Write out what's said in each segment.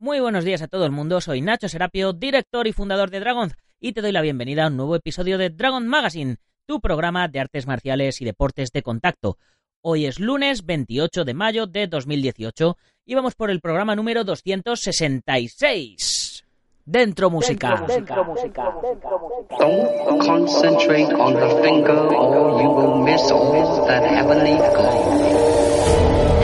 Muy buenos días a todo el mundo, soy Nacho Serapio, director y fundador de Dragon, y te doy la bienvenida a un nuevo episodio de Dragon Magazine, tu programa de artes marciales y deportes de contacto. Hoy es lunes 28 de mayo de 2018 y vamos por el programa número 266. Dentro música. Dentro música. Don't concentrate on the finger or you will miss all that heavenly glow.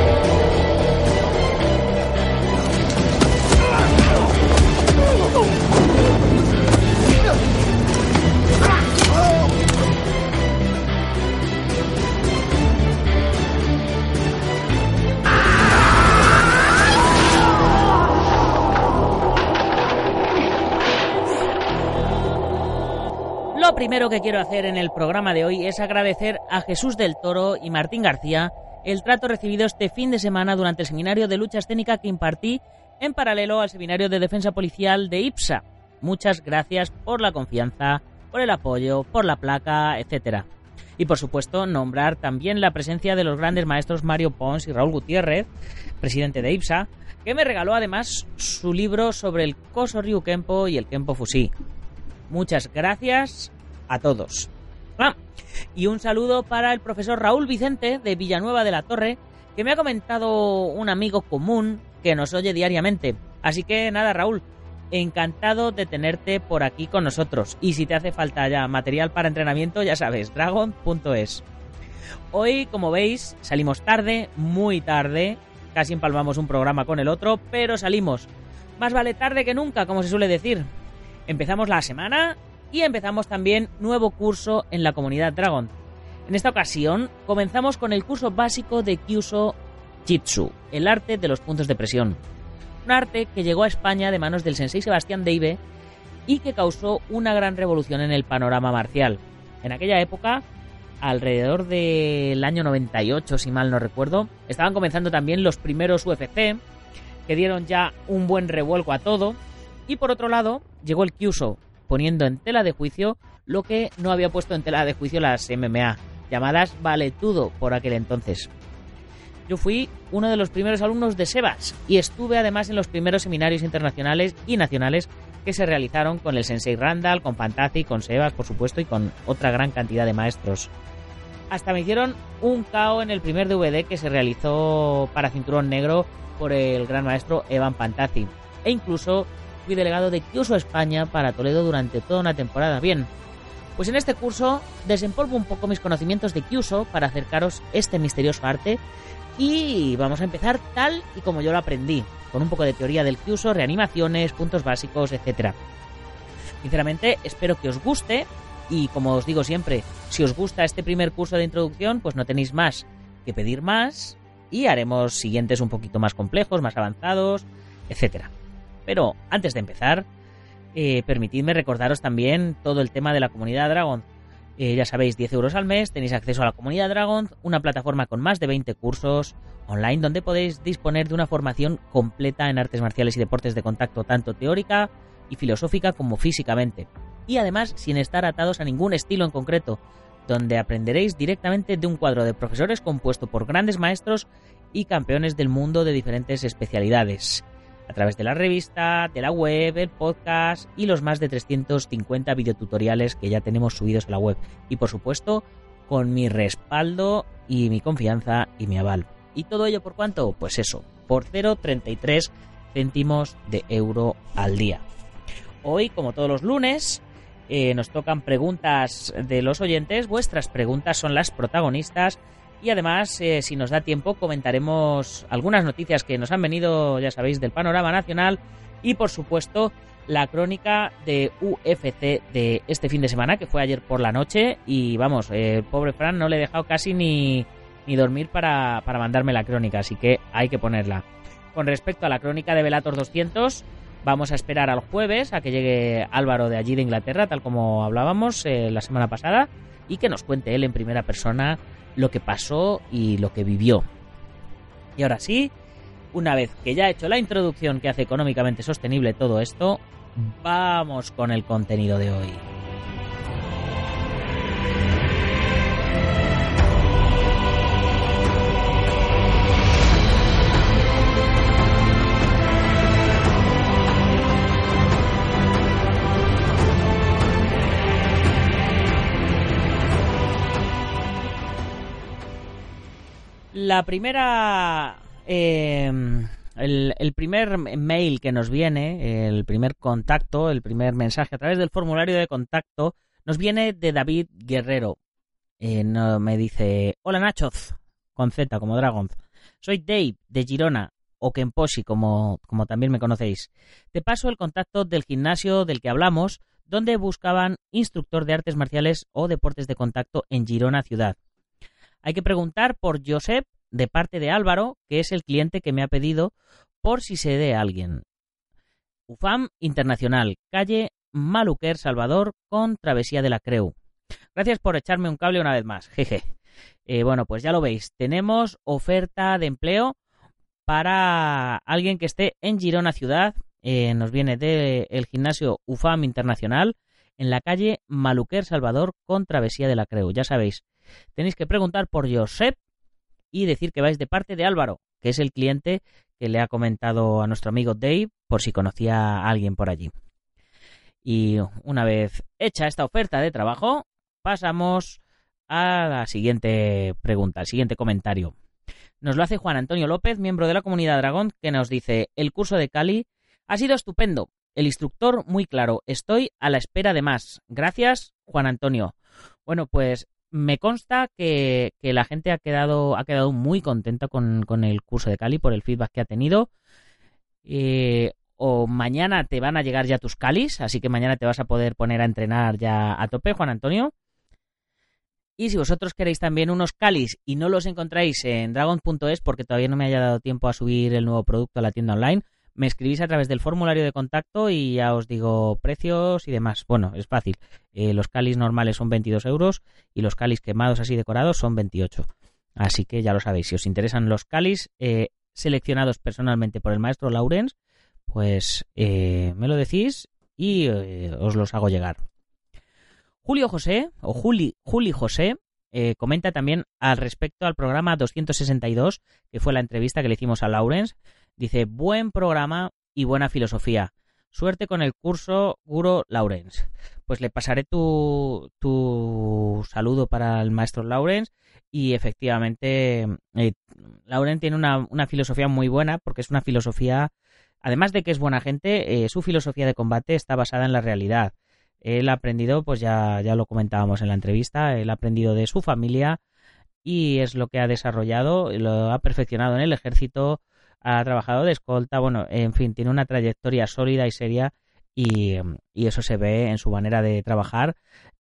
Lo primero que quiero hacer en el programa de hoy es agradecer a Jesús del Toro y Martín García el trato recibido este fin de semana durante el seminario de lucha escénica que impartí en paralelo al seminario de defensa policial de IPSA. Muchas gracias por la confianza, por el apoyo, por la placa, etcétera. Y por supuesto, nombrar también la presencia de los grandes maestros Mario Pons y Raúl Gutiérrez, presidente de IPSA, que me regaló además su libro sobre el Koso Ryu Kempo y el Kempo Fusi. Muchas gracias a todos. Ah, y un saludo para el profesor Raúl Vicente de Villanueva de la Torre, que me ha comentado un amigo común que nos oye diariamente. Así que nada, Raúl, encantado de tenerte por aquí con nosotros. Y si te hace falta ya material para entrenamiento, ya sabes, dragon.es. Hoy, como veis, salimos tarde, muy tarde, casi empalmamos un programa con el otro, pero salimos. Más vale tarde que nunca, como se suele decir. Empezamos la semana y empezamos también nuevo curso en la comunidad Dragon. En esta ocasión comenzamos con el curso básico de Kyuso Jitsu, el arte de los puntos de presión. Un arte que llegó a España de manos del sensei Sebastián Deive y que causó una gran revolución en el panorama marcial. En aquella época, alrededor del año 98, si mal no recuerdo, estaban comenzando también los primeros UFC, que dieron ya un buen revuelco a todo, y por otro lado, llegó el Kyuso, poniendo en tela de juicio lo que no había puesto en tela de juicio las MMA, llamadas valetudo por aquel entonces. Yo fui uno de los primeros alumnos de Sebas y estuve además en los primeros seminarios internacionales y nacionales que se realizaron con el Sensei Randall, con Fantazi, con Sebas, por supuesto, y con otra gran cantidad de maestros. Hasta me hicieron un KO en el primer DVD que se realizó para Cinturón Negro por el gran maestro Evan Fantazi. E incluso fui delegado de Kyuso España para Toledo durante toda una temporada. Bien, pues en este curso desempolvo un poco mis conocimientos de Kyuso para acercaros este misterioso arte y vamos a empezar tal y como yo lo aprendí, con un poco de teoría del Kyuso, reanimaciones, puntos básicos, etc. Sinceramente, espero que os guste y como os digo siempre, si os gusta este primer curso de introducción, pues no tenéis más que pedir más y haremos siguientes un poquito más complejos, más avanzados, etcétera. Pero antes de empezar, eh, permitidme recordaros también todo el tema de la comunidad Dragon. Eh, ya sabéis, 10 euros al mes, tenéis acceso a la comunidad Dragon, una plataforma con más de 20 cursos online donde podéis disponer de una formación completa en artes marciales y deportes de contacto, tanto teórica y filosófica como físicamente. Y además sin estar atados a ningún estilo en concreto, donde aprenderéis directamente de un cuadro de profesores compuesto por grandes maestros y campeones del mundo de diferentes especialidades a través de la revista, de la web, el podcast y los más de 350 videotutoriales que ya tenemos subidos a la web. Y por supuesto, con mi respaldo y mi confianza y mi aval. ¿Y todo ello por cuánto? Pues eso, por 0,33 céntimos de euro al día. Hoy, como todos los lunes, eh, nos tocan preguntas de los oyentes. Vuestras preguntas son las protagonistas y además, eh, si nos da tiempo, comentaremos algunas noticias que nos han venido, ya sabéis, del panorama nacional y, por supuesto, la crónica de UFC de este fin de semana, que fue ayer por la noche. Y vamos, el pobre Fran no le he dejado casi ni, ni dormir para, para mandarme la crónica, así que hay que ponerla. Con respecto a la crónica de Velator 200, vamos a esperar al jueves a que llegue Álvaro de allí de Inglaterra, tal como hablábamos eh, la semana pasada, y que nos cuente él en primera persona lo que pasó y lo que vivió. Y ahora sí, una vez que ya he hecho la introducción que hace económicamente sostenible todo esto, vamos con el contenido de hoy. La primera... eh, el, primer mail que nos viene, el primer contacto, el primer mensaje a través del formulario de contacto, nos viene de David Guerrero. Eh, no, me dice, hola Nachoz, con Z como Dragon. Soy Dave de Girona, o Kemposhi como, como también me conocéis. Te paso el contacto del gimnasio del que hablamos, donde buscaban instructor de artes marciales o deportes de contacto en Girona ciudad. Hay que preguntar por Josep de parte de Álvaro, que es el cliente que me ha pedido por si se dé alguien. UFAM Internacional, calle Maluquer, Salvador, con Travesía de la Creu. Gracias por echarme un cable una vez más, jeje. Eh, bueno, pues ya lo veis, tenemos oferta de empleo para alguien que esté en Girona Ciudad. Eh, nos viene del gimnasio UFAM Internacional en la calle Maluquer, Salvador, con Travesía de la Creu. Ya sabéis, tenéis que preguntar por Josep y decir que vais de parte de Álvaro, que es el cliente que le ha comentado a nuestro amigo Dave por si conocía a alguien por allí. Y una vez hecha esta oferta de trabajo, pasamos a la siguiente pregunta, al siguiente comentario. Nos lo hace Juan Antonio López, miembro de la comunidad Dragón, que nos dice, el curso de Cali ha sido estupendo, el instructor muy claro, estoy a la espera de más. Gracias, Juan Antonio. Bueno, pues me consta que, la gente ha quedado, muy contenta con, con, el curso de Cali por el feedback que ha tenido. Eh, o mañana te van a llegar ya tus Calis, así que mañana te vas a poder poner a entrenar ya a tope, Juan Antonio. Y si vosotros queréis también unos Calis y no los encontráis en dragon.es porque todavía no me haya dado tiempo a subir el nuevo producto a la tienda online, me escribís a través del formulario de contacto y ya os digo precios y demás. Bueno, es fácil. Eh, los Calis normales son 22 euros y los Calis quemados así decorados son 28. Así que ya lo sabéis. Si os interesan los Calis eh, seleccionados personalmente por el maestro Laurens, pues eh, me lo decís y os los hago llegar. Julio José, o Juli, Juli José, eh, comenta también al respecto al programa 262, que fue la entrevista que le hicimos a Lawrence. Dice, buen programa y buena filosofía. Suerte con el curso Guro Lawrence. Pues le pasaré tu, tu saludo para el maestro Lawrence y efectivamente eh, Lawrence tiene una, una, filosofía muy buena porque es una filosofía, además de que es buena gente, eh, su filosofía de combate está basada en la realidad él ha aprendido, pues ya, ya lo comentábamos en la entrevista, él ha aprendido de su familia y es lo que ha desarrollado, lo ha perfeccionado en el ejército, ha trabajado de escolta, bueno, en fin, tiene una trayectoria sólida y seria y, y eso se ve en su manera de trabajar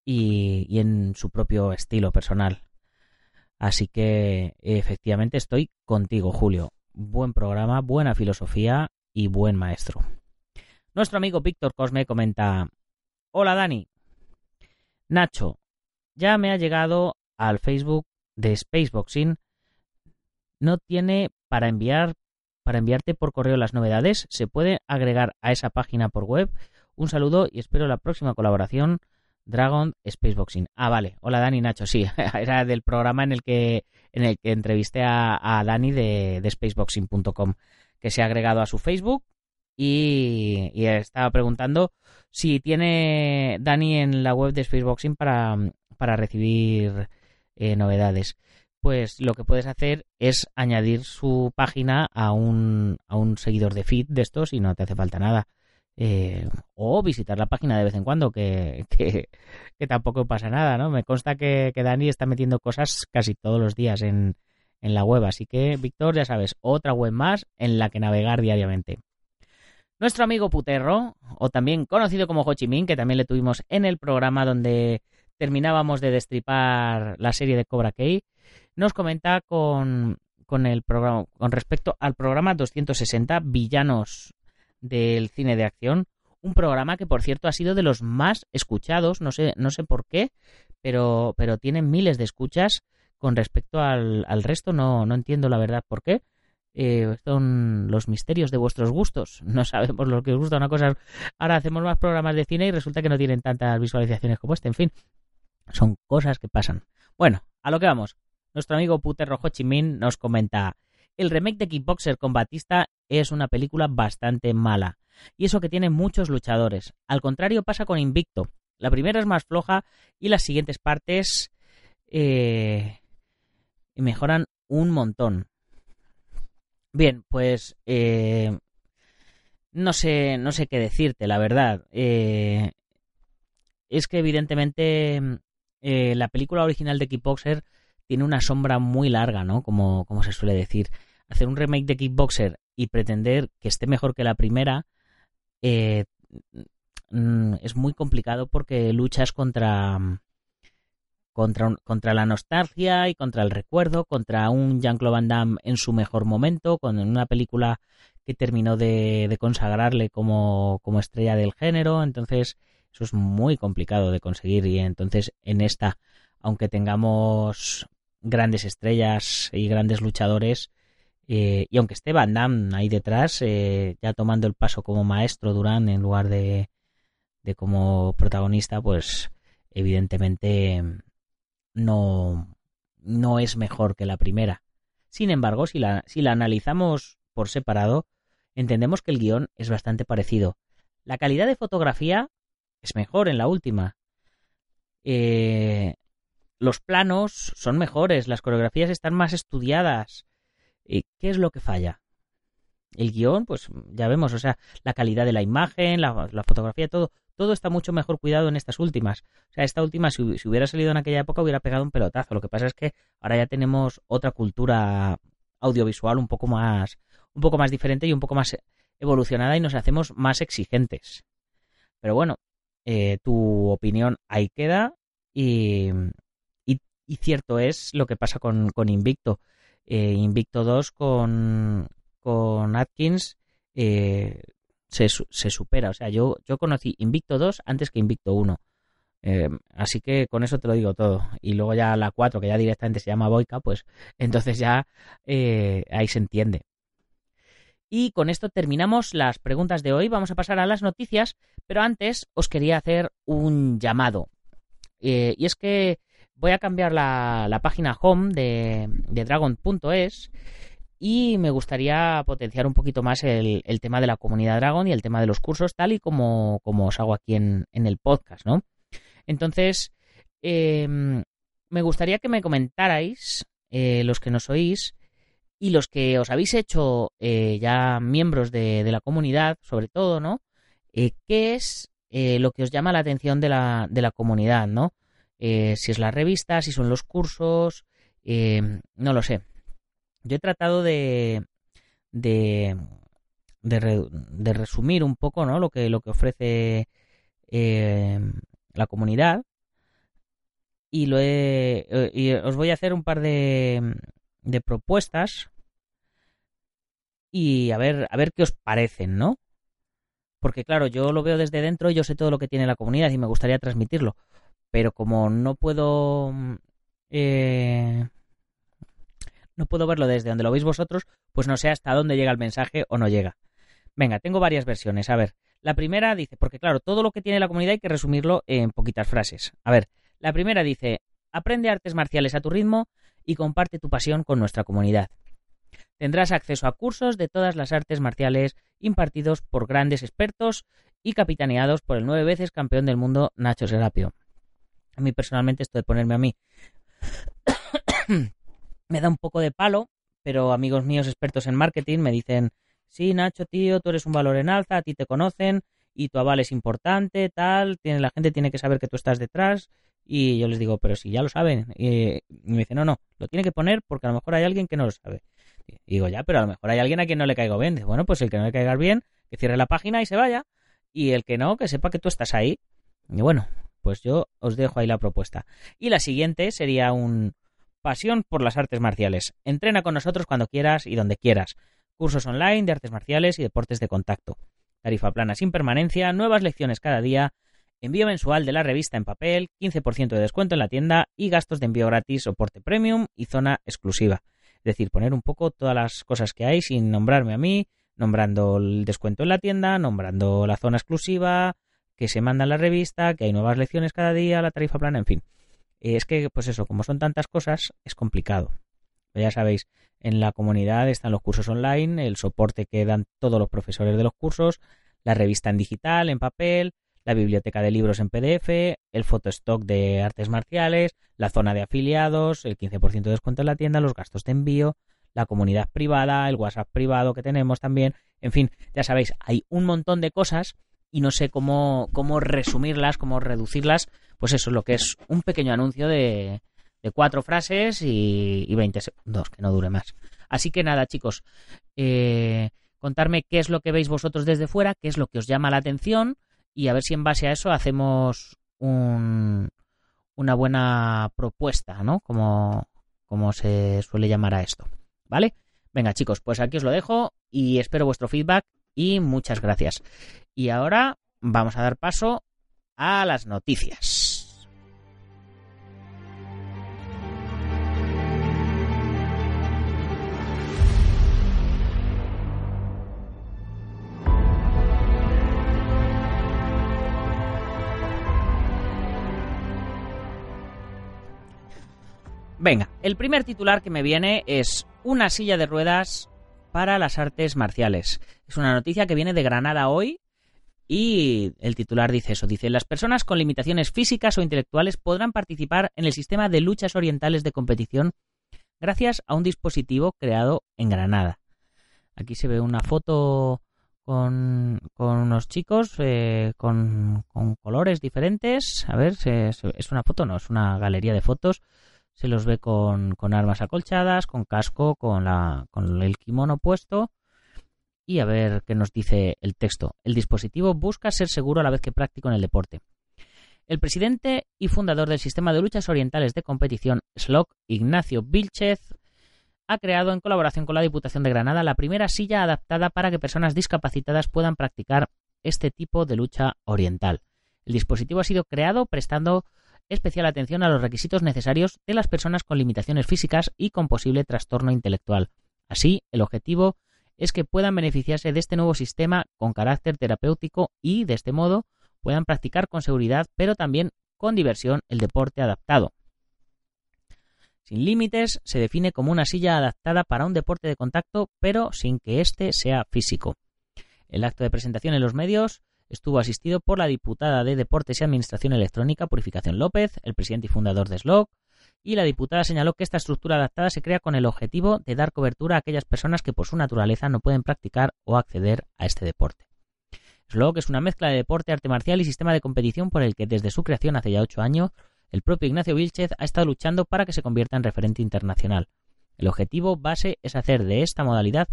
y, y en su propio estilo personal. Así que efectivamente estoy contigo, Julio. Buen programa, buena filosofía y buen maestro. Nuestro amigo Víctor Cosme comenta, Hola Dani. Nacho, ya me ha llegado al Facebook de Spaceboxing. No tiene para enviar para enviarte por correo las novedades. Se puede agregar a esa página por web. Un saludo y espero la próxima colaboración. Dragon Spaceboxing. Ah, vale. Hola Dani Nacho. Sí, era del programa en el que en el que entrevisté a, Dani de spaceboxing.com que se ha agregado a su Facebook y, estaba preguntando si tiene Dani en la web de Spaceboxing para, para recibir eh, novedades. Pues lo que puedes hacer es añadir su página a un, a un seguidor de feed de estos y no te hace falta nada. Eh, o visitar la página de vez en cuando, que, que, que tampoco pasa nada, ¿no? Me consta que, que, Dani está metiendo cosas casi todos los días en, en la web. Así que, Víctor, ya sabes, otra web más en la que navegar diariamente. Nuestro amigo Puterro, o también conocido como Ho Chi Minh, que también le tuvimos en el programa donde terminábamos de destripar la serie de Cobra Kai, nos comenta con, con, el programa, con respecto al programa 260 Villanos del cine de acción, un programa que por cierto ha sido de los más escuchados, no sé, no sé por qué, pero, pero tiene miles de escuchas. Con respecto al, al resto, no, no entiendo la verdad por qué eh, son los misterios de vuestros gustos. No sabemos lo que os gusta una cosa. Ahora hacemos más programas de cine y resulta que no tienen tantas visualizaciones como este. En fin, son cosas que pasan. Bueno, a lo que vamos. Nuestro amigo Puter Rojo Chimín nos comenta: el remake de Kickboxer con Batista es una película bastante mala. Y eso que tiene muchos luchadores. Al contrario pasa con Invicto. La primera es más floja y las siguientes partes eh, mejoran un montón. Bien, pues eh, no sé, no sé qué decirte, la verdad. Eh, es que evidentemente eh, la película original de Kickboxer tiene una sombra muy larga, ¿no? Como, como se suele decir. Hacer un remake de Kickboxer y pretender que esté mejor que la primera eh, mm, es muy complicado porque luchas contra, contra, contra la nostalgia y contra el recuerdo, contra un Jean-Claude Van Damme en su mejor momento, con una película que terminó de, consagrarle como, como estrella del género. Entonces, eso es muy complicado de conseguir y entonces en esta, aunque tengamos grandes estrellas y grandes luchadores, eh, y aunque esté Van Damme ahí detrás, eh, ya tomando el paso como maestro Durán en lugar de, de como protagonista, pues evidentemente no, no es mejor que la primera. Sin embargo, si la, si la analizamos por separado, entendemos que el guion es bastante parecido. La calidad de fotografía es mejor en la última. Eh, los planos son mejores, las coreografías están más estudiadas. ¿Y qué es lo que falla? El guion, pues ya vemos, o sea, la calidad de la imagen, la, fotografía, todo, todo está mucho mejor cuidado en estas últimas. O sea, esta última, si, hubiera salido en aquella época, hubiera pegado un pelotazo. Lo que pasa es que ahora ya tenemos otra cultura audiovisual un poco más, un poco más diferente y un poco más evolucionada y nos hacemos más exigentes. Pero bueno, eh, tu opinión ahí queda y, y, cierto es lo que pasa con, con Invicto. Eh, Invicto 2 con, con Atkins eh, se, se, supera. O sea, yo, yo conocí Invicto 2 antes que Invicto 1. así que con eso te lo digo todo. Y luego ya la 4, que ya directamente se llama Boica, pues entonces ya ahí se entiende. Y con esto terminamos las preguntas de hoy. Vamos a pasar a las noticias, pero antes os quería hacer un llamado. Eh, y es que voy a cambiar la, página home de, dragon.es y me gustaría potenciar un poquito más el, tema de la comunidad Dragon y el tema de los cursos, tal y como, como os hago aquí en, el podcast, ¿no? Entonces, em, me gustaría que me comentarais, eh, los que nos oís, y los que os habéis hecho eh, ya miembros de, la comunidad, sobre todo, ¿no? Eh, ¿Qué es eh, lo que os llama la atención de la, de la comunidad, ¿no? si es la revista, si son los cursos, no lo sé. Yo he tratado de, de, de, resumir un poco, ¿no? Lo que, lo que ofrece la comunidad y lo he, y os voy a hacer un par de, de propuestas y a ver, a ver qué os parecen, ¿no? Porque claro, yo lo veo desde dentro, yo sé todo lo que tiene la comunidad y me gustaría transmitirlo. Pero como no puedo... Eh, no puedo verlo desde donde lo veis vosotros, pues no sé hasta dónde llega el mensaje o no llega. Venga, tengo varias versiones. A ver, la primera dice, porque claro, todo lo que tiene la comunidad hay que resumirlo en poquitas frases. A ver, la primera dice, aprende artes marciales a tu ritmo y comparte tu pasión con nuestra comunidad. Tendrás acceso a cursos de todas las artes marciales impartidos por grandes expertos y capitaneados por el nueve veces campeón del mundo Nacho Serapio. A mí personalmente esto de ponerme a mí me da un poco de palo, pero amigos míos expertos en marketing me dicen, sí, Nacho, tío, tú eres un valor en alza, a ti te conocen y tu aval es importante, tal, tiene, la gente tiene que saber que tú estás detrás. Y yo les digo, pero si ya lo saben. Y me dice, no, no, lo tiene que poner porque a lo mejor hay alguien que no lo sabe. Y digo, ya, pero a lo mejor hay alguien a quien no le caigo bien. Bueno, pues el que no le caiga bien, que cierre la página y se vaya. Y el que no, que sepa que tú estás ahí. Y bueno, pues yo os dejo ahí la propuesta. Y la siguiente sería un pasión por las artes marciales. Entrena con nosotros cuando quieras y donde quieras. Cursos online de artes marciales y deportes de contacto. Tarifa plana sin permanencia, nuevas lecciones cada día, envío mensual de la revista en papel, 15% de descuento en la tienda y gastos de envío gratis, soporte premium y zona exclusiva. Es decir, poner un poco todas las cosas que hay sin nombrarme a mí, nombrando el descuento en la tienda, nombrando la zona exclusiva, que se manda en la revista, que hay nuevas lecciones cada día, la tarifa plana, en fin. Eh, es que, pues eso, como son tantas cosas, es complicado. Ya sabéis, en la comunidad están los cursos online, el soporte que dan todos los profesores de los cursos, la revista en digital, en papel, la biblioteca de libros en PDF, el stock de artes marciales, la zona de afiliados, el 15% de descuento en la tienda, los gastos de envío, la comunidad privada, el WhatsApp privado que tenemos también. En fin, ya sabéis, hay un montón de cosas y no sé cómo, cómo resumirlas, cómo reducirlas. Pues eso es lo que es un pequeño anuncio de, de cuatro frases y, y 20 segundos, que no dure más. Así que nada, chicos, eh, contarme qué es lo que veis vosotros desde fuera, qué es lo que os llama la atención y a ver si en base a eso hacemos un, una buena propuesta, ¿no? Como, como se suele llamar a esto, ¿vale? Venga chicos, pues aquí os lo dejo y espero vuestro feedback y muchas gracias. Y ahora vamos a dar paso a las noticias. Venga, el primer titular que me viene es una silla de ruedas para las artes marciales. Es una noticia que viene de Granada hoy y el titular dice eso, dice, las personas con limitaciones físicas o intelectuales podrán participar en el sistema de luchas orientales de competición gracias a un dispositivo creado en Granada. Aquí se ve una foto con, unos chicos eh, con, colores diferentes. A ver, es una foto, no, es una galería de fotos se los ve con, armas acolchadas, con casco, con, la, con el kimono puesto. Y a ver qué nos dice el texto. El dispositivo busca ser seguro a la vez que práctico en el deporte. El presidente y fundador del Sistema de Luchas Orientales de Competición, SLOC, Ignacio Vilchez, ha creado en colaboración con la Diputación de Granada la primera silla adaptada para que personas discapacitadas puedan practicar este tipo de lucha oriental. El dispositivo ha sido creado prestando especial atención a los requisitos necesarios de las personas con limitaciones físicas y con posible trastorno intelectual. Así, el objetivo es que puedan beneficiarse de este nuevo sistema con carácter terapéutico y, de este modo, puedan practicar con seguridad, pero también con diversión, el deporte adaptado. Sin límites se define como una silla adaptada para un deporte de contacto, pero sin que éste sea físico. El acto de presentación en los medios estuvo asistido por la diputada de Deportes y Administración Electrónica, Purificación López, el presidente y fundador de SLOC, y la diputada señaló que esta estructura adaptada se crea con el objetivo de dar cobertura a aquellas personas que por su naturaleza no pueden practicar o acceder a este deporte. SLOC es una mezcla de deporte, arte marcial y sistema de competición por el que desde su creación hace ya ocho años el propio Ignacio Vilchez ha estado luchando para que se convierta en referente internacional. El objetivo base es hacer de esta modalidad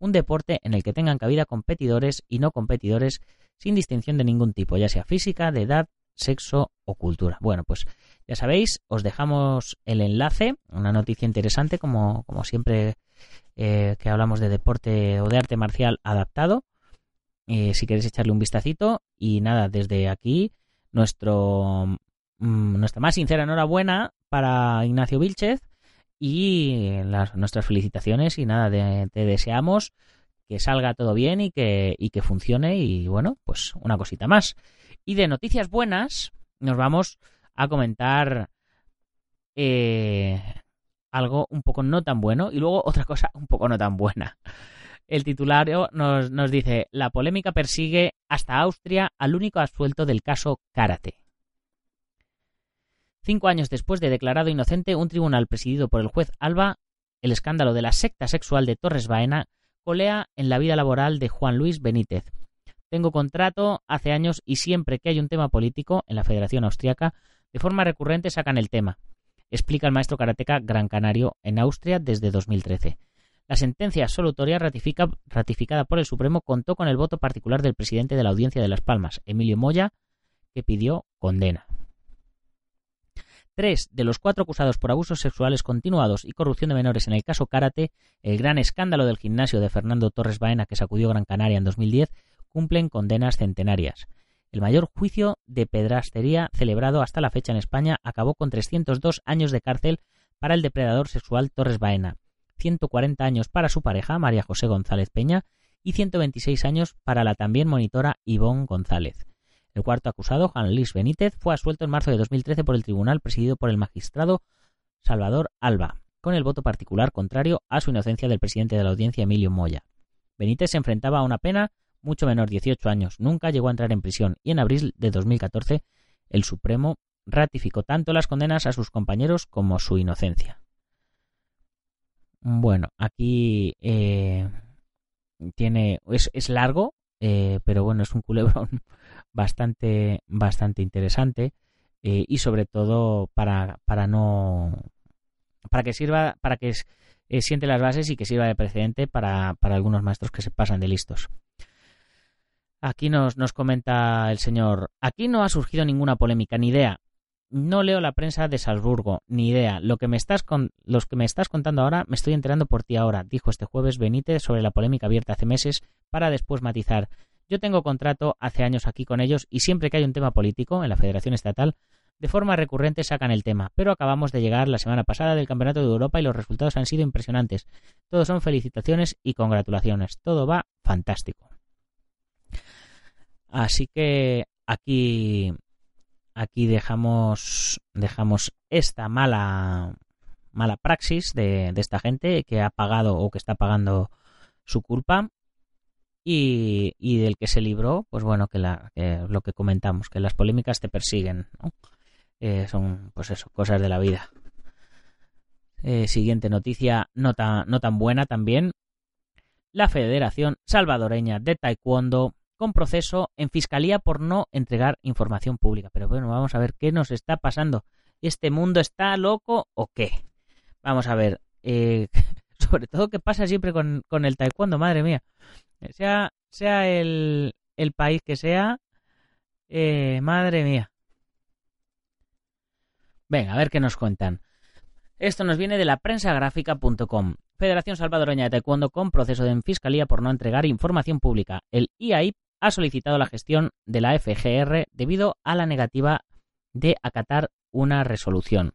un deporte en el que tengan cabida competidores y no competidores sin distinción de ningún tipo, ya sea física, de edad, sexo o cultura. Bueno, pues ya sabéis, os dejamos el enlace, una noticia interesante, como, siempre eh, que hablamos de deporte o de arte marcial adaptado. Eh, si queréis echarle un vistacito. Y nada, desde aquí, nuestro, mm, nuestra más sincera enhorabuena para Ignacio Vilchez y las, nuestras felicitaciones. Y nada, te deseamos que salga todo bien y que, y que funcione. Y bueno, pues una cosita más. Y de noticias buenas, nos vamos a comentar eh, algo un poco no tan bueno y luego otra cosa un poco no tan buena. El titulario nos, nos dice, la polémica persigue hasta Austria al único absuelto del caso Karate. Cinco años después de declarado inocente, un tribunal presidido por el juez Alba, el escándalo de la secta sexual de Torres Baena colea en la vida laboral de Juan Luis Benítez. Tengo contrato hace años y siempre que hay un tema político en la Federación Austriaca, de forma recurrente sacan el tema, explica el maestro karateca Gran Canario en Austria desde 2013. La sentencia absolutoria ratificada por el Supremo contó con el voto particular del presidente de la Audiencia de Las Palmas, Emilio Moya, que pidió condena. Tres de los cuatro acusados por abusos sexuales continuados y corrupción de menores en el caso Karate, el gran escándalo del gimnasio de Fernando Torres Baena que sacudió Gran Canaria en 2010, cumplen condenas centenarias. El mayor juicio de pedrastería celebrado hasta la fecha en España acabó con 302 años de cárcel para el depredador sexual Torres Baena, 140 años para su pareja María José González Peña y 126 años para la también monitora Ivonne González. El cuarto acusado, Juan Luis Benítez, fue asuelto en marzo de 2013 por el tribunal presidido por el magistrado Salvador Alba, con el voto particular contrario a su inocencia del presidente de la audiencia Emilio Moya. Benítez se enfrentaba a una pena mucho menor, 18 años, nunca llegó a entrar en prisión y en abril de 2014 el Supremo ratificó tanto las condenas a sus compañeros como su inocencia. Bueno, aquí eh, tiene es, es largo, eh, pero bueno, es un culebrón bastante, bastante interesante eh, y sobre todo para, para no para que sirva, para que eh, siente las bases y que sirva de precedente para, para algunos maestros que se pasan de listos. Aquí nos, nos comenta el señor, aquí no ha surgido ninguna polémica ni idea. No leo la prensa de Salzburgo, ni idea. Lo que me estás con, los que me estás contando ahora me estoy enterando por ti ahora, dijo este jueves Benítez sobre la polémica abierta hace meses, para después matizar. Yo tengo contrato hace años aquí con ellos y siempre que hay un tema político en la Federación Estatal, de forma recurrente sacan el tema, pero acabamos de llegar la semana pasada del Campeonato de Europa y los resultados han sido impresionantes. Todos son felicitaciones y congratulaciones. Todo va fantástico. Así que aquí aquí dejamos dejamos esta mala mala praxis de, de esta gente que ha pagado o que está pagando su culpa y, del que se libró, pues bueno, que, la, que, lo que comentamos, que las polémicas te persiguen, ¿no? eh, son, pues eso, cosas de la vida. Eh, siguiente noticia, no tan, no tan buena también. La Federación Salvadoreña de Taekwondo con proceso en fiscalía por no entregar información pública. Pero bueno, vamos a ver qué nos está pasando. ¿Este mundo está loco o qué? Vamos a ver. Eh, sobre todo qué pasa siempre con, con, el taekwondo, madre mía. Sea, sea el, el país que sea, eh, madre mía. Venga, a ver qué nos cuentan. Esto nos viene de la prensagráfica.com. Federación Salvadoreña de Taekwondo con proceso de fiscalía por no entregar información pública. El IAIP ha solicitado la gestión de la FGR debido a la negativa de acatar una resolución.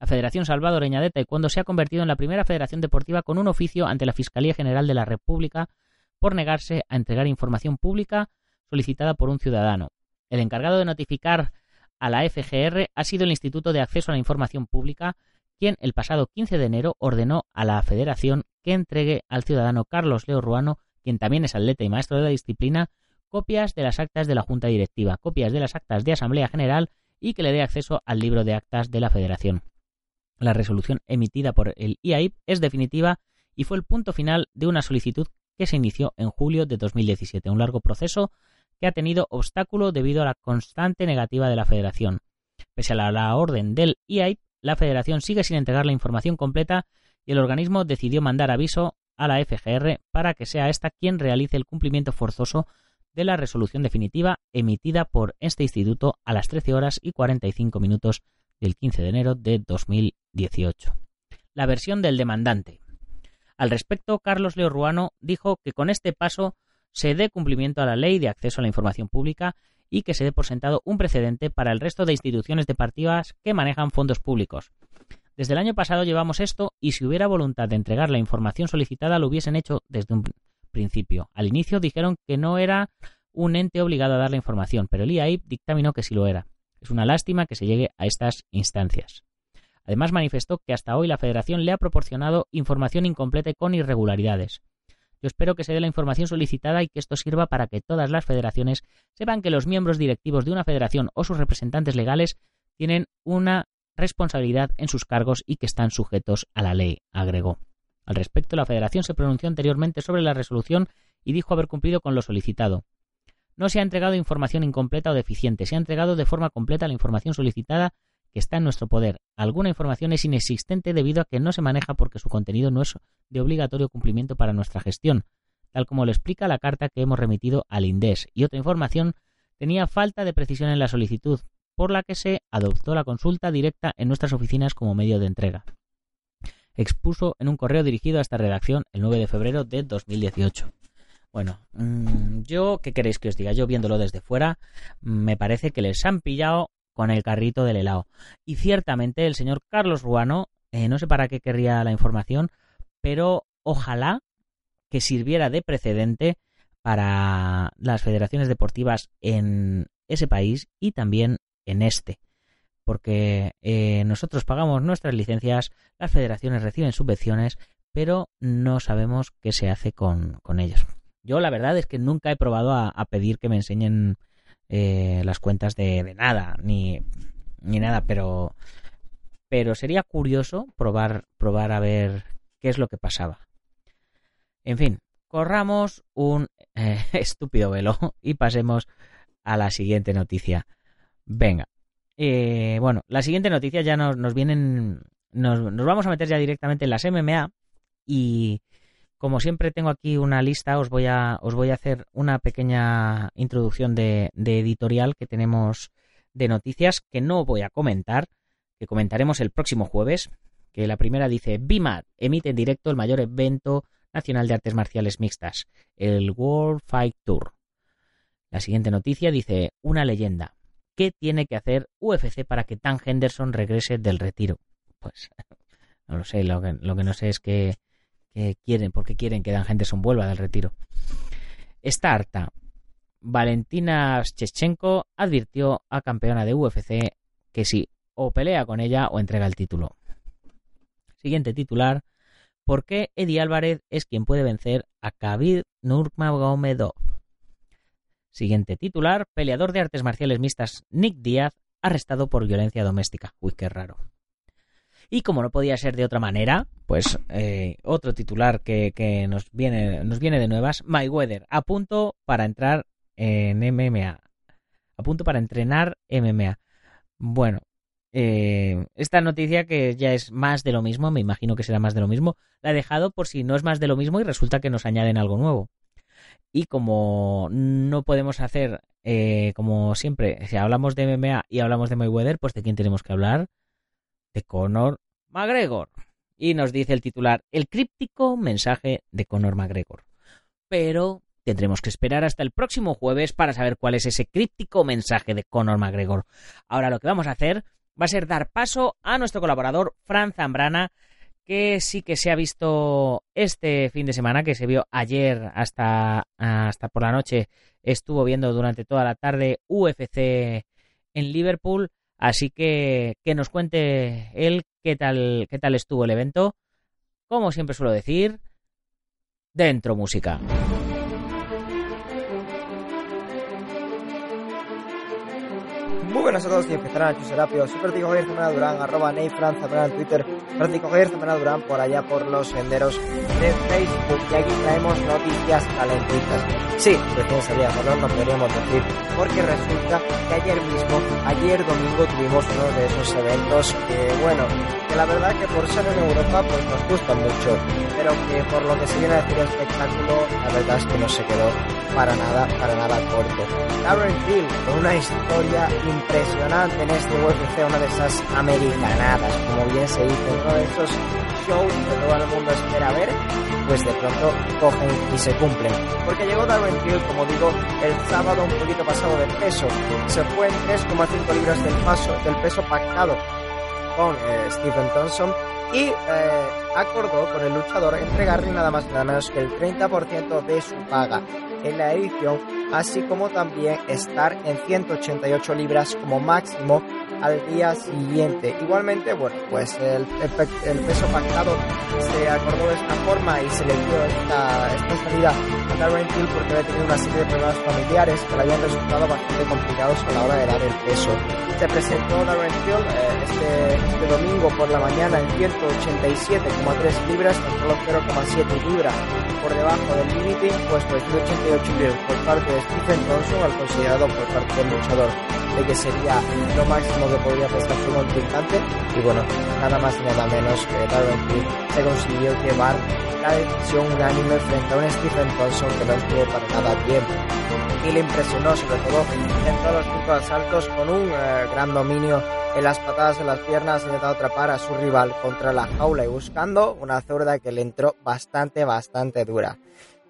La Federación Salvadoreña de Taekwondo se ha convertido en la primera federación deportiva con un oficio ante la Fiscalía General de la República por negarse a entregar información pública solicitada por un ciudadano. El encargado de notificar a la FGR ha sido el Instituto de Acceso a la Información Pública, quien el pasado 15 de enero ordenó a la Federación que entregue al ciudadano Carlos Leo Ruano, quien también es atleta y maestro de la disciplina, copias de las actas de la Junta Directiva, copias de las actas de Asamblea General y que le dé acceso al libro de actas de la Federación. La resolución emitida por el IAIP es definitiva y fue el punto final de una solicitud que se inició en julio de 2017, un largo proceso que ha tenido obstáculo debido a la constante negativa de la Federación. Pese a la, orden del IAIP, la Federación sigue sin entregar la información completa y el organismo decidió mandar aviso a la FGR para que sea esta quien realice el cumplimiento forzoso de la resolución definitiva emitida por este instituto a las 13 horas y 45 minutos del 15 de enero de 2018. La versión del demandante. Al respecto, Carlos Leo Ruano dijo que con este paso se dé cumplimiento a la ley de acceso a la información pública y que se dé por sentado un precedente para el resto de instituciones deportivas que manejan fondos públicos. Desde el año pasado llevamos esto y si hubiera voluntad de entregar la información solicitada lo hubiesen hecho desde un principio. Al inicio dijeron que no era un ente obligado a dar la información, pero el IAIP dictaminó que sí lo era. Es una lástima que se llegue a estas instancias. Además manifestó que hasta hoy la Federación le ha proporcionado información incompleta y con irregularidades. Yo espero que se dé la información solicitada y que esto sirva para que todas las federaciones sepan que los miembros directivos de una federación o sus representantes legales tienen una responsabilidad en sus cargos y que están sujetos a la ley, agregó. Al respecto, la Federación se pronunció anteriormente sobre la resolución y dijo haber cumplido con lo solicitado. No se ha entregado información incompleta o deficiente, se ha entregado de forma completa la información solicitada que está en nuestro poder. Alguna información es inexistente debido a que no se maneja porque su contenido no es de obligatorio cumplimiento para nuestra gestión, tal como lo explica la carta que hemos remitido al INDES, y otra información tenía falta de precisión en la solicitud, por la que se adoptó la consulta directa en nuestras oficinas como medio de entrega. Expuso en un correo dirigido a esta redacción el 9 de febrero de 2018. Bueno, mmm, yo, ¿qué queréis que os diga? Yo viéndolo desde fuera, me parece que les han pillado con el carrito del helado. Y ciertamente el señor Carlos Ruano, eh, no sé para qué querría la información, pero ojalá que sirviera de precedente para las federaciones deportivas en ese país y también en este. Porque eh, nosotros pagamos nuestras licencias, las federaciones reciben subvenciones, pero no sabemos qué se hace con, con ellos. Yo la verdad es que nunca he probado a, a pedir que me enseñen eh, las cuentas de, nada, ni, ni, nada, pero, pero sería curioso probar, probar a ver qué es lo que pasaba. En fin, corramos un eh, estúpido velo y pasemos a la siguiente noticia. Venga. Eh, bueno, la siguiente noticia ya nos, nos vienen. Nos, nos, vamos a meter ya directamente en las MMA. Y como siempre tengo aquí una lista, os voy a, os voy a hacer una pequeña introducción de, editorial que tenemos de noticias que no voy a comentar, que comentaremos el próximo jueves. Que la primera dice: BIMAD emite en directo el mayor evento nacional de artes marciales mixtas, el World Fight Tour. La siguiente noticia dice: Una leyenda. ¿Qué tiene que hacer UFC para que Tan Henderson regrese del retiro? Pues no lo sé, lo que, lo que no sé es que, que quieren, porque quieren que Dan Henderson vuelva del retiro. Está harta. Valentina Shevchenko advirtió a campeona de UFC que si o pelea con ella o entrega el título. Siguiente titular. ¿Por qué Eddie Álvarez es quien puede vencer a Khabib Nurmagomedov? Siguiente titular. Peleador de artes marciales mixtas Nick Díaz arrestado por violencia doméstica. Uy, qué raro. Y como no podía ser de otra manera, pues eh, otro titular que, nos, viene, nos viene de nuevas, Mayweather, a punto para entrar en MMA. A punto para entrenar MMA. Bueno, eh, esta noticia que ya es más de lo mismo, me imagino que será más de lo mismo, la he dejado por si no es más de lo mismo y resulta que nos añaden algo nuevo. Y como no podemos hacer, eh, como siempre, si hablamos de MMA y hablamos de Mayweather, pues de quién tenemos que hablar? De Conor McGregor. Y nos dice el titular, el críptico mensaje de Conor McGregor. Pero tendremos que esperar hasta el próximo jueves para saber cuál es ese críptico mensaje de Conor McGregor. Ahora lo que vamos a hacer va a ser dar paso a nuestro colaborador Fran Zambrana, que sí que se ha visto este fin de semana, que se vio ayer hasta, hasta por la noche, estuvo viendo durante toda la tarde UFC en Liverpool, así que que nos cuente él qué tal, qué tal estuvo el evento. Como siempre suelo decir, dentro música. Muy buenas a todos y empezarán a Chuserapio, Super Javier Zambrana Durán, arroba Ney Fran Zambrana en Twitter, Francisco Javier Zambrana Durán por allá por los senderos de Facebook y aquí traemos noticias calentitas. Sí, recién salía no podríamos decir, porque resulta que ayer mismo, ayer domingo tuvimos uno de esos eventos que, bueno, que la verdad que por ser en Europa pues nos gusta mucho, pero que por lo que se viene a decir el espectáculo, la verdad es que no se quedó para nada, para nada corto. Darren Hill, con una historia impresionante en este UFC, una de esas americanadas, como bien se dice, uno de esos shows que todo el mundo espera ver, pues de pronto cogen y se cumplen. Porque llegó Darren Hill, como digo, el sábado un poquito pasado de peso, se fue en 3,5 libras del, paso, del peso pactado con eh, Stephen Thompson y eh, acordó con el luchador entregarle nada más nada menos que el 30% de su paga en la edición, así como también estar en 188 libras como máximo al día siguiente. Igualmente, bueno, pues el, el, peso pactado se acordó de esta forma y se le dio esta, esta salida a Darren Hill porque había tenido una serie de problemas familiares que le habían resultado bastante complicados a la hora de dar el peso. Se presentó Darren Hill eh, este, este domingo por la mañana en 187,3 libras, tan solo 0,7 libras por debajo del límite impuesto de 188 libras por parte Stephen Johnson, al considerado por parte del luchador de que sería lo máximo que podría prestar su contrincante y bueno, nada más y nada menos que Darren Hill se consiguió llevar la decisión unánime frente a un Stephen Thompson que no estuvo para nada bien. Y le impresionó sobre todo en todos los cinco asaltos con un eh, gran dominio en las patadas en las piernas intentando atrapar a su rival contra la jaula y buscando una zurda que le entró bastante bastante dura.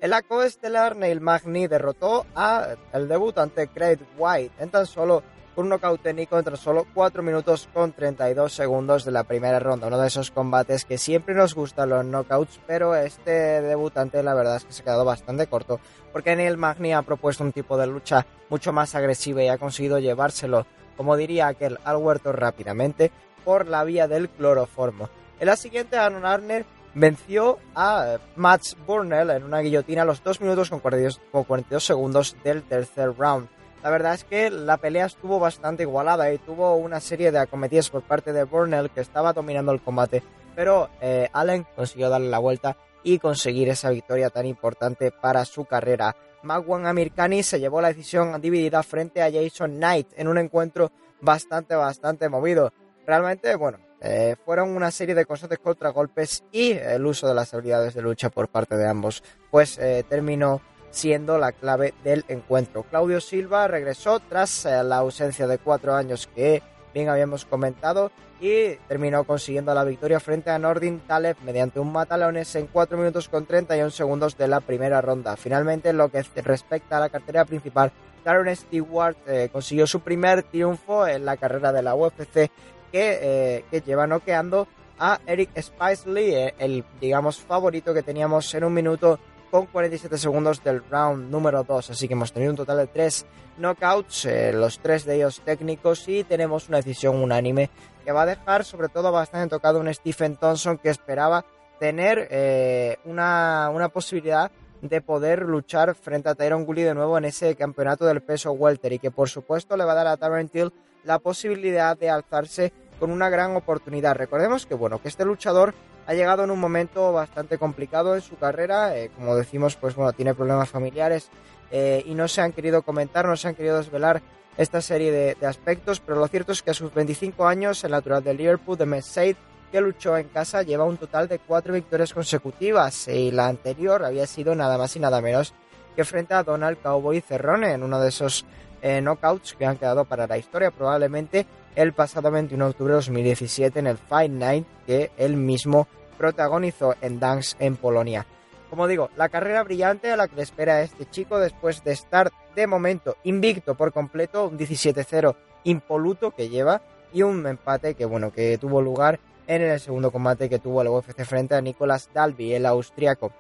En la coestelar, Neil Magny derrotó a el debutante Craig White en tan solo un knockout técnico entre solo 4 minutos con 32 segundos de la primera ronda. Uno de esos combates que siempre nos gustan los knockouts, pero este debutante la verdad es que se ha quedado bastante corto porque Neil Magny ha propuesto un tipo de lucha mucho más agresiva y ha conseguido llevárselo, como diría aquel, al huerto rápidamente por la vía del cloroformo. En la siguiente, Aaron Arner venció a Max Burnell en una guillotina a los 2 minutos con 42, segundos del tercer round. La verdad es que la pelea estuvo bastante igualada y tuvo una serie de acometidas por parte de Burnell que estaba dominando el combate, pero eh, Allen consiguió darle la vuelta y conseguir esa victoria tan importante para su carrera. Magwan Amirkani se llevó la decisión dividida frente a Jason Knight en un encuentro bastante, bastante movido. Realmente, bueno, eh, fueron una serie de constantes contragolpes y el uso de las habilidades de lucha por parte de ambos, pues eh, terminó siendo la clave del encuentro. Claudio Silva regresó tras eh, la ausencia de cuatro años que bien habíamos comentado y terminó consiguiendo la victoria frente a Nordin Taleb mediante un matalones en 4 minutos con 31 segundos de la primera ronda. Finalmente, lo que respecta a la cartera principal, Darren Stewart consiguió su primer triunfo en la carrera de la UFC que, eh, lleva noqueando a Eric Spicely, eh, el digamos favorito que teníamos en un minuto con 47 segundos del round número 2. Así que hemos tenido un total de 3 knockouts, eh, los 3 de ellos técnicos, y tenemos una decisión unánime que va a dejar sobre todo bastante tocado un Stephen Thompson que esperaba tener una, una, posibilidad de poder luchar frente a Tyron Gully de nuevo en ese campeonato del peso welter y que por supuesto le va a dar a Tyron Till la posibilidad de alzarse con una gran oportunidad. Recordemos que bueno, que este luchador ha llegado en un momento bastante complicado en su carrera, eh, como decimos, pues bueno, tiene problemas familiares eh, y no se han querido comentar, no se han querido desvelar esta serie de, aspectos, pero lo cierto es que a sus 25 años, el natural de Liverpool, de Messaid, que luchó en casa, lleva un total de cuatro victorias consecutivas y la anterior había sido nada más y nada menos que frente a Donald Cowboy Cerrone en uno de esos eh, knockouts que han quedado para la historia, probablemente el pasado 21 de octubre de 2017 en el Fight Night que él mismo protagonizó en Dance en Polonia. Como digo, la carrera brillante a la que le espera este chico después de estar de momento invicto por completo, un 17-0 impoluto que lleva y un empate que bueno, que tuvo lugar en el segundo combate que tuvo el UFC frente a Nicolas Dalby, el austriaco.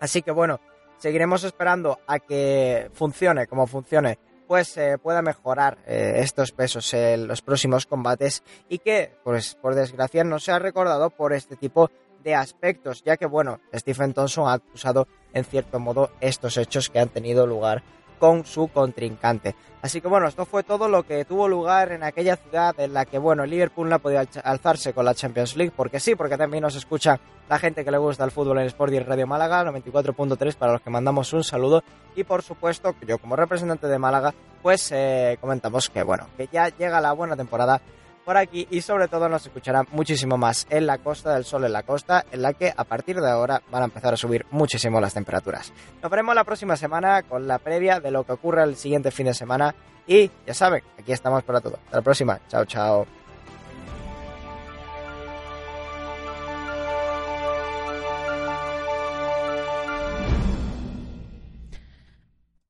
Así que bueno, seguiremos esperando a que funcione como funcione pues eh, pueda mejorar eh, estos pesos en los próximos combates y que, pues por desgracia, no sea recordado por este tipo de aspectos, ya que, bueno, Stephen Thompson ha acusado en cierto modo estos hechos que han tenido lugar con su contrincante. Así que bueno, esto fue todo lo que tuvo lugar en aquella ciudad en la que, bueno, Liverpool no podía alzarse con la Champions League, porque sí, porque también nos escucha la gente que le gusta el fútbol en Sport y Radio Málaga, 94.3 para los que mandamos un saludo. Y por supuesto, yo como representante de Málaga, pues eh, comentamos que, bueno, que ya llega la buena temporada por aquí y sobre todo nos escucharán muchísimo más en la Costa del Sol, en la costa, en la que a partir de ahora van a empezar a subir muchísimo las temperaturas. Nos veremos la próxima semana con la previa de lo que ocurra el siguiente fin de semana y ya saben, aquí estamos para todo. Hasta la próxima. Chao, chao.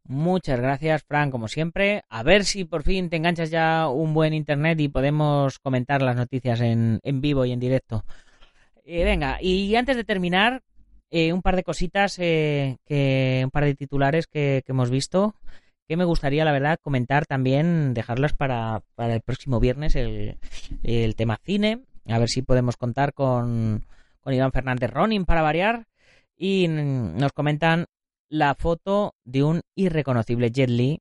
Muchas gracias, Fran, como siempre. A ver si por fin te enganchas ya un buen internet y podemos comentar las noticias en, vivo y en directo. Eh, venga, y antes de terminar, eh, un par de cositas, eh, que, un par de titulares que, hemos visto, que me gustaría, la verdad, comentar también, dejarlas para, para el próximo viernes, el, el, tema cine. A ver si podemos contar con, con Iván Fernández Ronin para variar. Y nos comentan la foto de un irreconocible Jet Li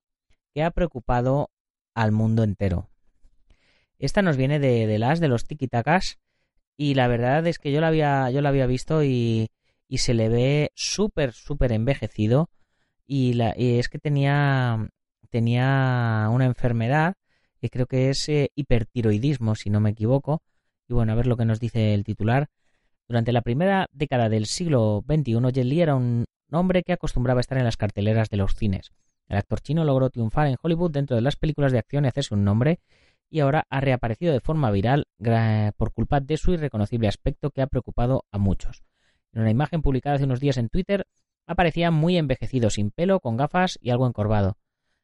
que ha preocupado al mundo entero. Esta nos viene de, las de los tiki-takas y la verdad es que yo la había, yo la había visto y, y se le ve súper, súper envejecido y, la, y es que tenía, tenía una enfermedad que creo que es eh, hipertiroidismo, si no me equivoco. Y bueno, a ver lo que nos dice el titular. Durante la primera década del siglo XXI, Jet Li era un nombre que acostumbraba estar en las carteleras de los cines. El actor chino logró triunfar en Hollywood dentro de las películas de acción y hacerse un nombre, y ahora ha reaparecido de forma viral por culpa de su irreconocible aspecto que ha preocupado a muchos. En una imagen publicada hace unos días en Twitter, aparecía muy envejecido, sin pelo, con gafas y algo encorvado.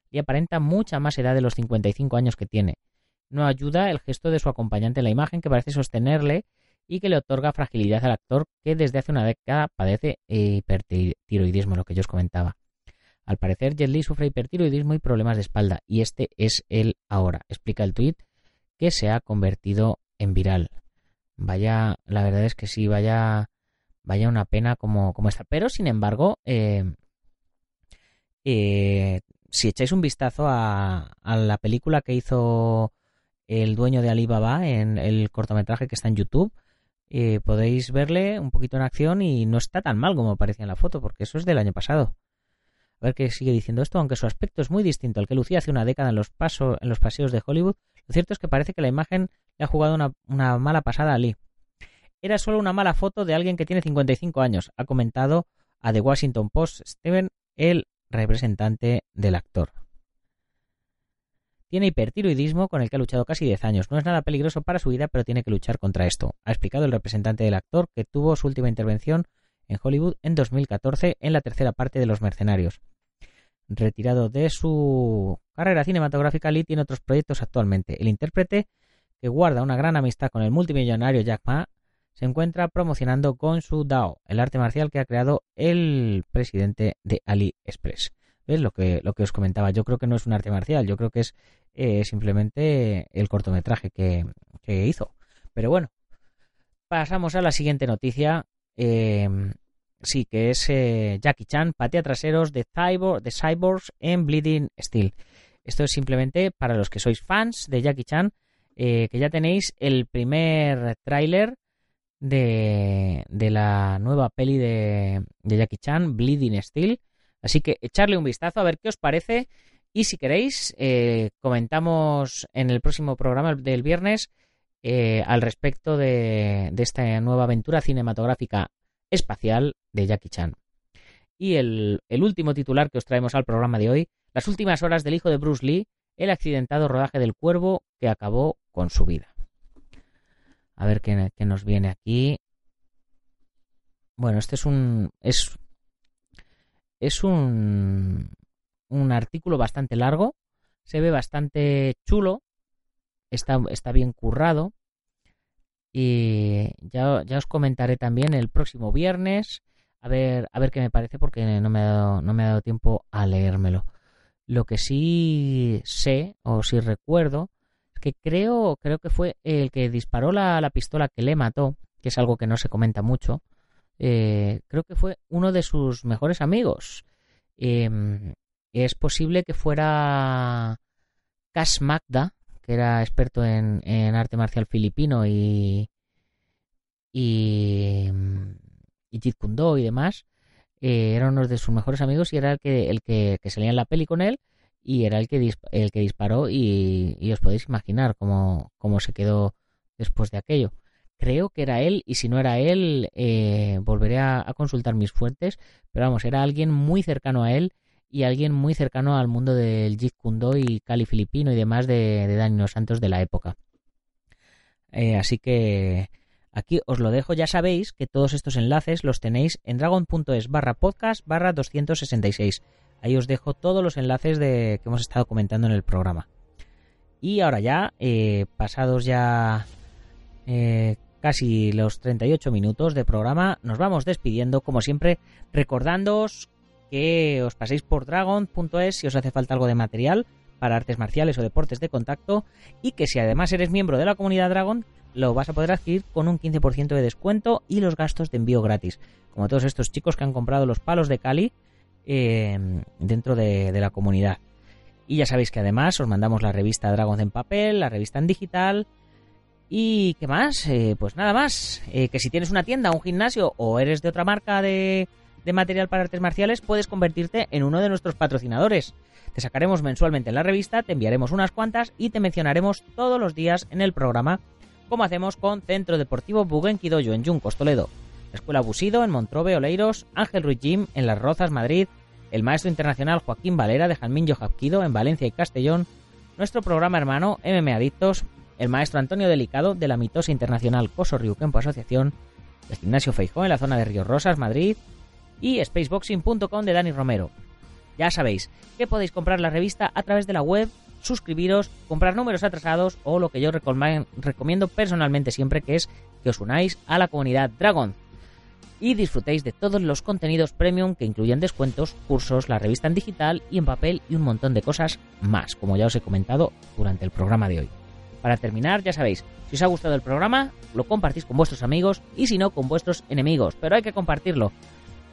Y aparenta mucha más edad de los 55 años que tiene. No ayuda el gesto de su acompañante en la imagen que parece sostenerle y que le otorga fragilidad al actor que desde hace una década padece hipertiroidismo, lo que yo os comentaba. Al parecer, Jet Li sufre hipertiroidismo y problemas de espalda, y este es el ahora, explica el tuit que se ha convertido en viral. Vaya, la verdad es que sí, vaya, vaya una pena como, como esta. Pero, sin embargo, eh, eh, si echáis un vistazo a, a la película que hizo el dueño de Alibaba en el cortometraje que está en YouTube, eh, podéis verle un poquito en acción y no está tan mal como parecía en la foto, porque eso es del año pasado. A ver qué sigue diciendo esto, aunque su aspecto es muy distinto al que lucía hace una década en los, pasos, en los paseos de Hollywood, lo cierto es que parece que la imagen le ha jugado una, una mala pasada a Lee. Era solo una mala foto de alguien que tiene 55 años, ha comentado a The Washington Post Steven, el representante del actor. Tiene hipertiroidismo con el que ha luchado casi 10 años. No es nada peligroso para su vida, pero tiene que luchar contra esto, ha explicado el representante del actor que tuvo su última intervención en Hollywood en 2014 en la tercera parte de Los Mercenarios. Retirado de su carrera cinematográfica, Lee tiene otros proyectos actualmente. El intérprete, que guarda una gran amistad con el multimillonario Jack Ma, se encuentra promocionando con su Dao, el arte marcial que ha creado el presidente de AliExpress. ¿Ves lo que, lo que os comentaba? Yo creo que no es un arte marcial, yo creo que es eh, simplemente el cortometraje que, hizo. Pero bueno, pasamos a la siguiente noticia. Em, sí, que es eh, Jackie Chan, patea traseros de, cyborg, de Cyborgs en Bleeding Steel. Esto es simplemente para los que sois fans de Jackie Chan, eh, que ya tenéis el primer tráiler de, de, la nueva peli de, de Jackie Chan, Bleeding Steel. Así que echarle un vistazo a ver qué os parece y si queréis, eh, comentamos en el próximo programa del viernes eh, al respecto de, esta nueva aventura cinematográfica espacial de Jackie Chan. Y el, último titular que os traemos al programa de hoy, las últimas horas del hijo de Bruce Lee, el accidentado rodaje del cuervo que acabó con su vida. A ver qué, qué nos viene aquí. Bueno, este es un. Es, es un, un artículo bastante largo, se ve bastante chulo, está, está bien currado. Y ya, ya, os comentaré también el próximo viernes a ver, a ver qué me parece porque no me, ha dado, no me ha dado tiempo a leérmelo. Lo que sí sé o sí recuerdo es que creo, creo que fue el que disparó la, pistola que le mató, que es algo que no se comenta mucho. Eh, creo que fue uno de sus mejores amigos. Em, es posible que fuera Cash Magda, que era experto en, arte marcial filipino y, y, y Jeet y demás. Eh, era uno de sus mejores amigos y era el que, el que, salía en la peli con él y era el que, el que disparó y, os podéis imaginar cómo, cómo, se quedó después de aquello. Creo que era él y si no era él eh, volveré a, consultar mis fuentes, pero vamos, era alguien muy cercano a él y alguien muy cercano al mundo del Jeet Kune y Cali filipino y demás de, de Dani Santos de la época. Eh, así que aquí os lo dejo, ya sabéis que todos estos enlaces los tenéis en dragon.es barra podcast barra 266. Ahí os dejo todos los enlaces de, que hemos estado comentando en el programa. Y ahora ya, eh, pasados ya casi los 38 minutos de programa, nos vamos despidiendo, como siempre, recordándoos que os paséis por dragon.es si os hace falta algo de material para artes marciales o deportes de contacto y que si además eres miembro de la comunidad Dragon lo vas a poder adquirir con un 15% de descuento y los gastos de envío gratis, como todos estos chicos que han comprado los palos de Cali em, dentro de, la comunidad. Y ya sabéis que además os mandamos la revista Dragons en papel, la revista en digital. ¿Y qué más? Eh, pues nada más. Eh, que si tienes una tienda, un gimnasio o eres de otra marca de, material para artes marciales, puedes convertirte en uno de nuestros patrocinadores. Te sacaremos mensualmente en la revista, te enviaremos unas cuantas y te mencionaremos todos los días en el programa, como hacemos con Centro Deportivo Buguenquidoyo en Yuncos, Toledo, la Escuela Busido en Montrobe, Oleiros, Ángel Ruiz Gym en Las Rozas, Madrid, el maestro internacional Joaquín Valera de Jalminho Japquido en Valencia y Castellón, nuestro programa hermano MM Adictos, el maestro Antonio Delicado de la mitosa internacional Coso Kempo Asociación, el gimnasio Feijó en la zona de Río Rosas, Madrid, y spaceboxing.com de Dani Romero. Ya sabéis que podéis comprar la revista a través de la web, suscribiros, comprar números atrasados o lo que yo recomiendo personalmente siempre que es que os unáis a la comunidad Dragon y disfrutéis de todos los contenidos premium que incluyen descuentos, cursos, la revista en digital y en papel y un montón de cosas más, como ya os he comentado durante el programa de hoy. Para terminar, ya sabéis, si os ha gustado el programa, lo compartís con vuestros amigos y si no, con vuestros enemigos, pero hay que compartirlo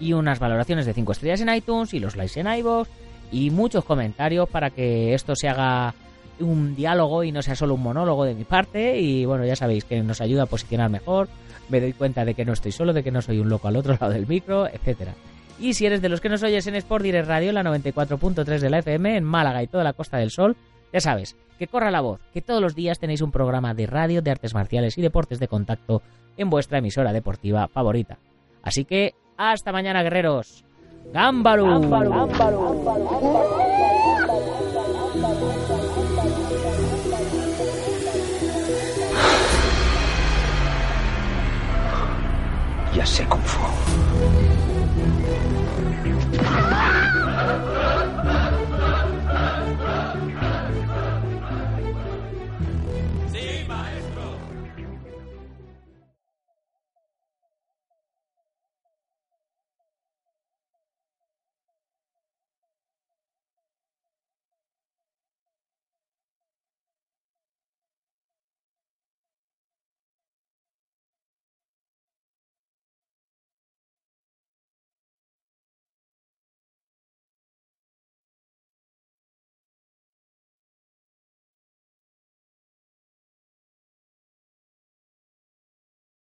y unas valoraciones de 5 estrellas en iTunes y los likes en iVoox y muchos comentarios para que esto se haga un diálogo y no sea solo un monólogo de mi parte. Y bueno, ya sabéis que nos ayuda a posicionar mejor. Me doy cuenta de que no estoy solo, de que no soy un loco al otro lado del micro, etcétera. Y si eres de los que nos oyes en Sport Direct Radio, la 94.3 de la FM, en Málaga y toda la Costa del Sol, ya sabes, que corra la voz, que todos los días tenéis un programa de radio de artes marciales y deportes de contacto en vuestra emisora deportiva favorita. Así que, hasta mañana, guerreros. ¡Gámbaro! Ya sé Kung Fu.